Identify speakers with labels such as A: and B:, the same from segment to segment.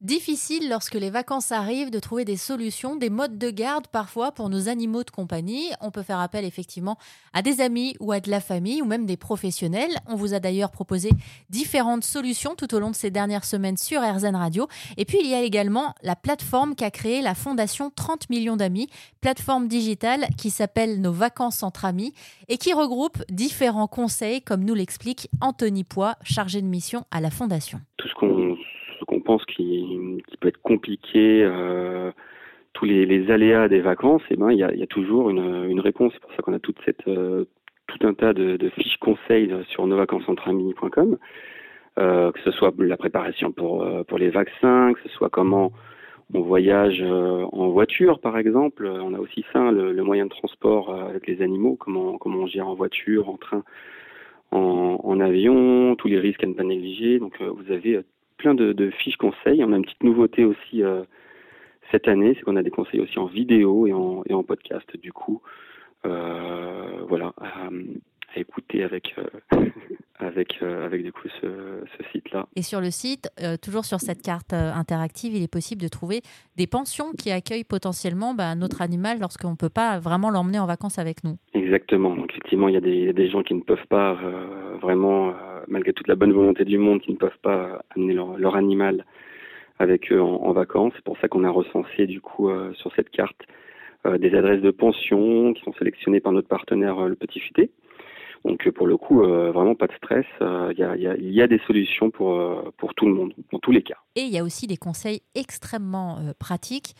A: Difficile lorsque les vacances arrivent de trouver des solutions, des modes de garde parfois pour nos animaux de compagnie. On peut faire appel effectivement à des amis ou à de la famille ou même des professionnels. On vous a d'ailleurs proposé différentes solutions tout au long de ces dernières semaines sur RZN Radio. Et puis il y a également la plateforme qu'a créée la Fondation 30 millions d'amis, plateforme digitale qui s'appelle Nos vacances entre amis et qui regroupe différents conseils comme nous l'explique Anthony Poix, chargé de mission à la Fondation.
B: Tout ce qu'on pense qui, peut être compliqué, euh, tous les, aléas des vacances, eh ben il y a, toujours une, réponse. C'est pour ça qu'on a euh, tout un tas de, fiches conseils sur nosvacancesentrami.com, euh, que ce soit la préparation pour, les vaccins, que ce soit comment on voyage en voiture, par exemple. On a aussi ça, le, moyen de transport avec les animaux, comment, on gère en voiture, en train, en, avion, tous les risques à ne pas négliger. Donc vous avez plein de, fiches conseils. On a une petite nouveauté aussi euh, cette année, c'est qu'on a des conseils aussi en vidéo et en, et en podcast. Du coup, euh, voilà, à, écouter avec euh, avec avec du coup ce, site-là.
A: Et sur le site, toujours sur cette carte interactive, il est possible de trouver des pensions qui accueillent potentiellement bah, notre animal lorsqu'on ne peut pas vraiment l'emmener en vacances avec nous.
B: Exactement. Donc effectivement, il y a des, gens qui ne peuvent pas vraiment malgré toute la bonne volonté du monde, qui ne peuvent pas amener leur, animal avec eux en, vacances. C'est pour ça qu'on a recensé du coup euh, sur cette carte euh, des adresses de pension qui sont sélectionnées par notre partenaire euh, le Petit Futé. Donc pour le coup, vraiment pas de stress. Il y, y, a, des solutions pour, pour tout le monde, dans tous les cas.
A: Et il y a aussi des conseils extrêmement pratiques,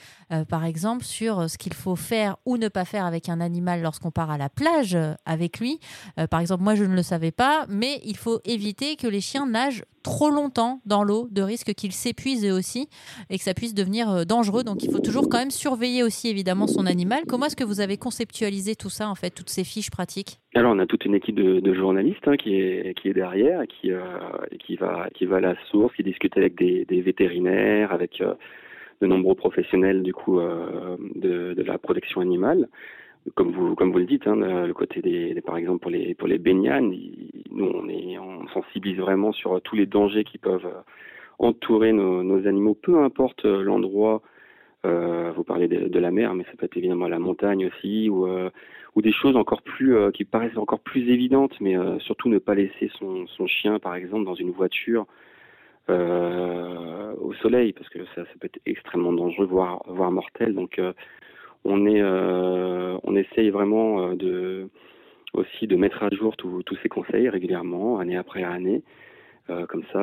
A: par exemple sur ce qu'il faut faire ou ne pas faire avec un animal lorsqu'on part à la plage avec lui. par exemple, moi je ne le savais pas, mais il faut éviter que les chiens nagent trop longtemps dans l'eau, de risque qu'ils s'épuisent aussi et que ça puisse devenir euh, dangereux. Donc il faut toujours quand même surveiller aussi évidemment son animal. Comment est-ce que vous avez conceptualisé tout ça en fait, toutes ces fiches pratiques?
B: Alors on a toute une équipe de, journalistes hein, qui, est, qui est derrière qui, euh, qui, va, qui va à la source, qui discute avec des, vétérinaires, avec euh, de nombreux professionnels du coup de, de la protection animale comme vous comme vous le dites, hein, le côté des, par exemple pour les pour les nous on sensibilise vraiment sur tous les dangers qui peuvent euh, entourer nos, animaux, peu importe euh, l'endroit. Euh, vous parlez de, la mer, mais ça peut être évidemment la montagne aussi, ou euh, ou des choses encore plus qui paraissent encore plus évidentes, mais surtout ne pas laisser son son chien, par exemple, dans une voiture. Au soleil parce que ça, ça, peut être extrêmement dangereux voire voire mortel donc on est, euh, on essaye vraiment euh, de aussi de mettre à jour tous ces conseils régulièrement, année après année. Euh, comme ça,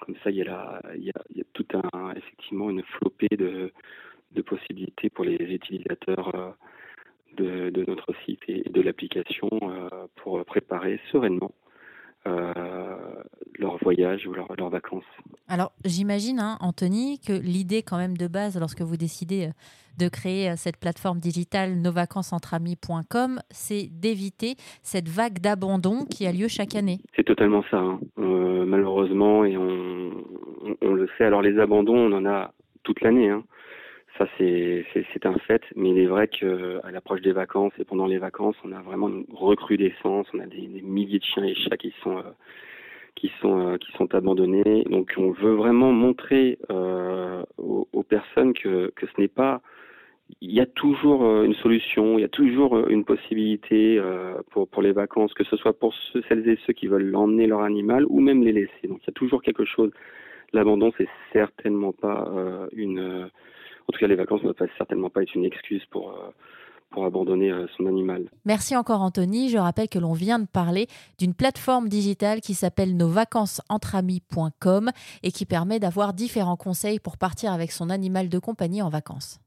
B: comme ça, il y a, la, il y a, il y a tout un, effectivement une flopée de, possibilités pour les utilisateurs de, notre site et de l'application pour préparer sereinement leur voyage ou leur, leurs vacances.
A: Alors, j'imagine, hein, Anthony, que l'idée quand même de base, lorsque vous décidez euh, de créer euh, cette plateforme digitale nosvacancesentrami.com, c'est d'éviter cette vague d'abandon qui a lieu chaque année.
B: C'est totalement ça, hein. euh, malheureusement, et on, on, le sait. Alors, les abandons, on en a toute l'année. Hein. Ça, c'est un fait, mais il est vrai qu'à l'approche des vacances et pendant les vacances, on a vraiment une recrudescence. On a des, milliers de chiens et chats qui sont qui sont euh, qui sont abandonnés. Donc on veut vraiment montrer euh, aux, personnes que que ce n'est pas il y a toujours euh, une solution, il y a toujours une possibilité pour, pour les vacances, que ce soit pour ceux, celles et ceux qui veulent l'emmener leur animal ou même les laisser. Donc il y a toujours quelque chose. L'abandon, c'est certainement pas une. En tout cas, les vacances ne doivent certainement pas être une excuse pour pour abandonner euh, son animal.
A: Merci encore Anthony. Je rappelle que l'on vient de parler d'une plateforme digitale qui s'appelle nosvacancesentramis.com et qui permet d'avoir différents conseils pour partir avec son animal de compagnie en vacances.